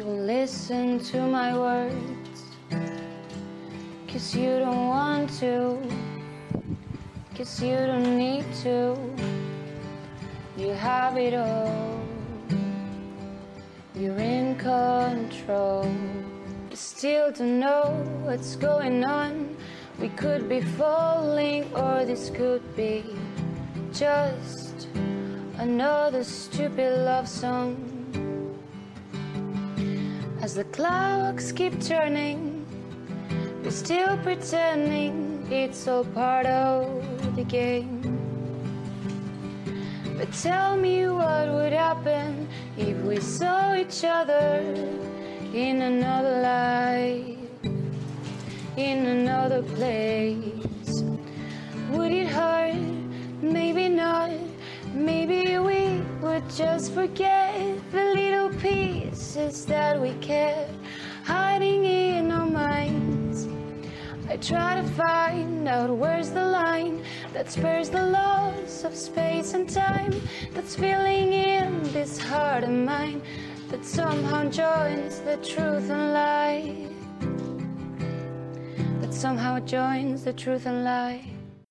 listen to my words. Cause you don't want to. Cause you don't need to. You have it all. You're in control. You still don't know what's going on. We could be falling, or this could be just another stupid love song. As the clocks keep turning, we're still pretending it's all part of the game. But tell me what would happen if we saw each other in another life, in another place. Would it hurt? Maybe not. Maybe we would just forget the little pieces that we kept hiding in our minds. I try to find out where's the line that spares the loss of space and time that's filling in this heart of mine that somehow joins the truth and lie. That somehow joins the truth and lie.